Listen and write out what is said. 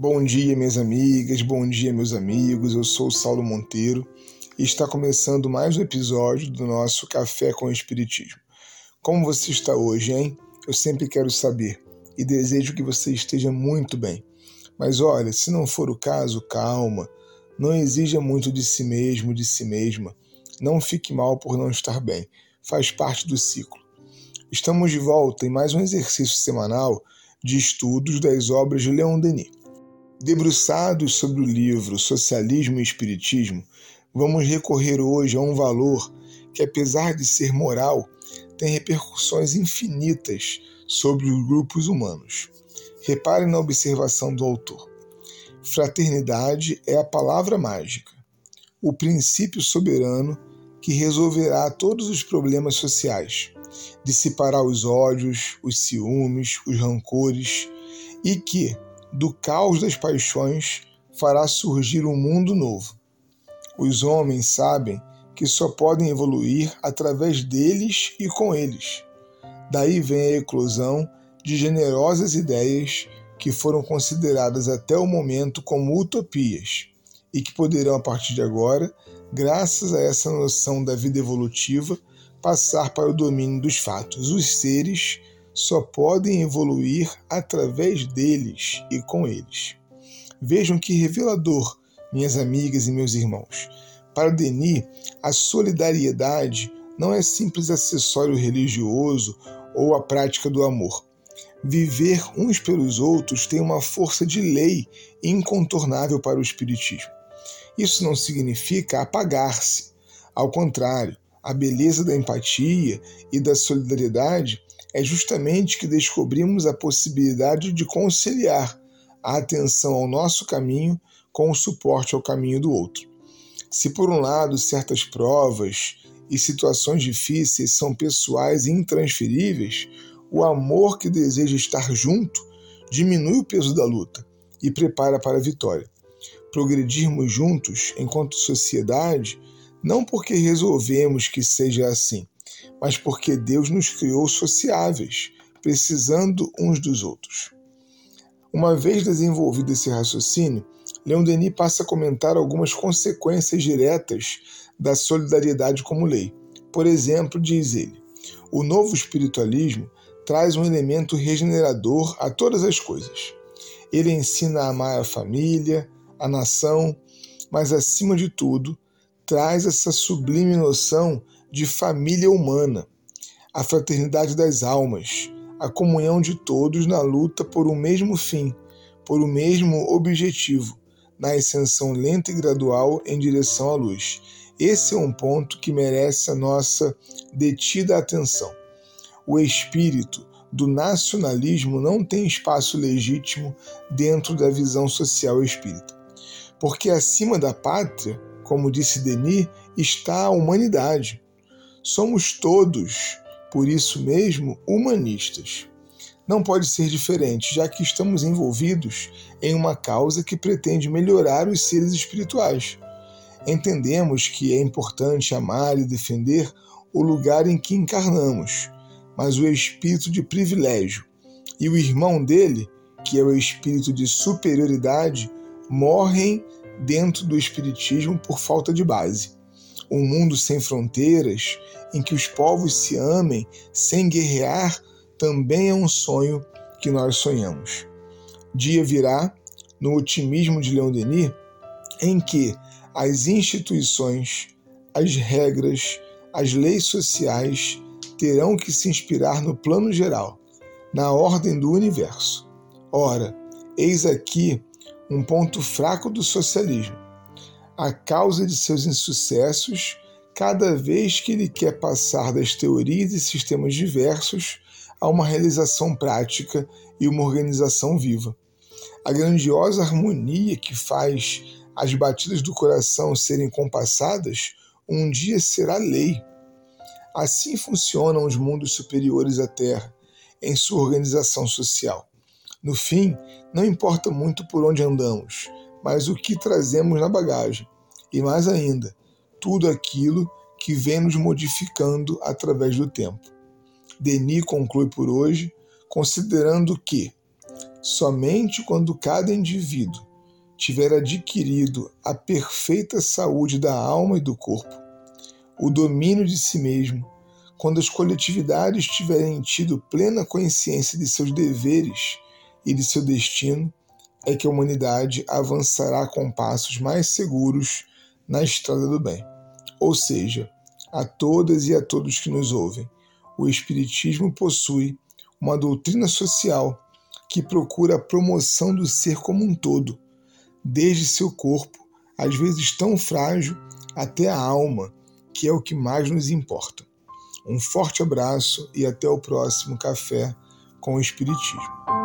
Bom dia, minhas amigas, bom dia, meus amigos. Eu sou o Saulo Monteiro e está começando mais um episódio do nosso Café com o Espiritismo. Como você está hoje, hein? Eu sempre quero saber e desejo que você esteja muito bem. Mas olha, se não for o caso, calma. Não exija muito de si mesmo, de si mesma. Não fique mal por não estar bem. Faz parte do ciclo. Estamos de volta em mais um exercício semanal de estudos das obras de Leon Denis. Debruçados sobre o livro Socialismo e Espiritismo, vamos recorrer hoje a um valor que, apesar de ser moral, tem repercussões infinitas sobre os grupos humanos. Repare na observação do autor. Fraternidade é a palavra mágica, o princípio soberano que resolverá todos os problemas sociais, dissipará os ódios, os ciúmes, os rancores e que, do caos das paixões fará surgir um mundo novo. Os homens sabem que só podem evoluir através deles e com eles. Daí vem a eclosão de generosas ideias que foram consideradas até o momento como utopias e que poderão, a partir de agora, graças a essa noção da vida evolutiva, passar para o domínio dos fatos. Os seres só podem evoluir através deles e com eles. Vejam que revelador, minhas amigas e meus irmãos. Para Denis, a solidariedade não é simples acessório religioso ou a prática do amor. Viver uns pelos outros tem uma força de lei incontornável para o Espiritismo. Isso não significa apagar-se. Ao contrário, a beleza da empatia e da solidariedade é justamente que descobrimos a possibilidade de conciliar a atenção ao nosso caminho com o suporte ao caminho do outro. Se, por um lado, certas provas e situações difíceis são pessoais e intransferíveis, o amor que deseja estar junto diminui o peso da luta e prepara para a vitória. Progredirmos juntos enquanto sociedade, não porque resolvemos que seja assim, mas porque Deus nos criou sociáveis, precisando uns dos outros. Uma vez desenvolvido esse raciocínio, Leon Denis passa a comentar algumas consequências diretas da solidariedade como lei. Por exemplo, diz ele, o novo espiritualismo traz um elemento regenerador a todas as coisas. Ele ensina a amar a família, a nação, mas acima de tudo, traz essa sublime noção de família humana, a fraternidade das almas, a comunhão de todos na luta por um mesmo fim, por um mesmo objetivo, na ascensão lenta e gradual em direção à luz. Esse é um ponto que merece a nossa detida atenção. O espírito do nacionalismo não tem espaço legítimo dentro da visão social espírita. Porque acima da pátria, como disse Denis, está a humanidade. Somos todos, por isso mesmo, humanistas. Não pode ser diferente, já que estamos envolvidos em uma causa que pretende melhorar os seres espirituais. Entendemos que é importante amar e defender o lugar em que encarnamos, mas o espírito de privilégio e o irmão dele, que é o espírito de superioridade, morrem dentro do espiritismo por falta de base um mundo sem fronteiras, em que os povos se amem sem guerrear, também é um sonho que nós sonhamos. Dia virá, no otimismo de Leon Denis, em que as instituições, as regras, as leis sociais terão que se inspirar no plano geral, na ordem do universo. Ora, eis aqui um ponto fraco do socialismo a causa de seus insucessos cada vez que ele quer passar das teorias e sistemas diversos a uma realização prática e uma organização viva. A grandiosa harmonia que faz as batidas do coração serem compassadas um dia será lei. Assim funcionam os mundos superiores à Terra em sua organização social. No fim, não importa muito por onde andamos, mas o que trazemos na bagagem, e mais ainda, tudo aquilo que vem nos modificando através do tempo. Denis conclui por hoje, considerando que Somente quando cada indivíduo tiver adquirido a perfeita saúde da alma e do corpo, o domínio de si mesmo, quando as coletividades tiverem tido plena consciência de seus deveres e de seu destino, é que a humanidade avançará com passos mais seguros na estrada do bem. Ou seja, a todas e a todos que nos ouvem, o Espiritismo possui uma doutrina social que procura a promoção do ser como um todo, desde seu corpo, às vezes tão frágil, até a alma, que é o que mais nos importa. Um forte abraço e até o próximo Café com o Espiritismo.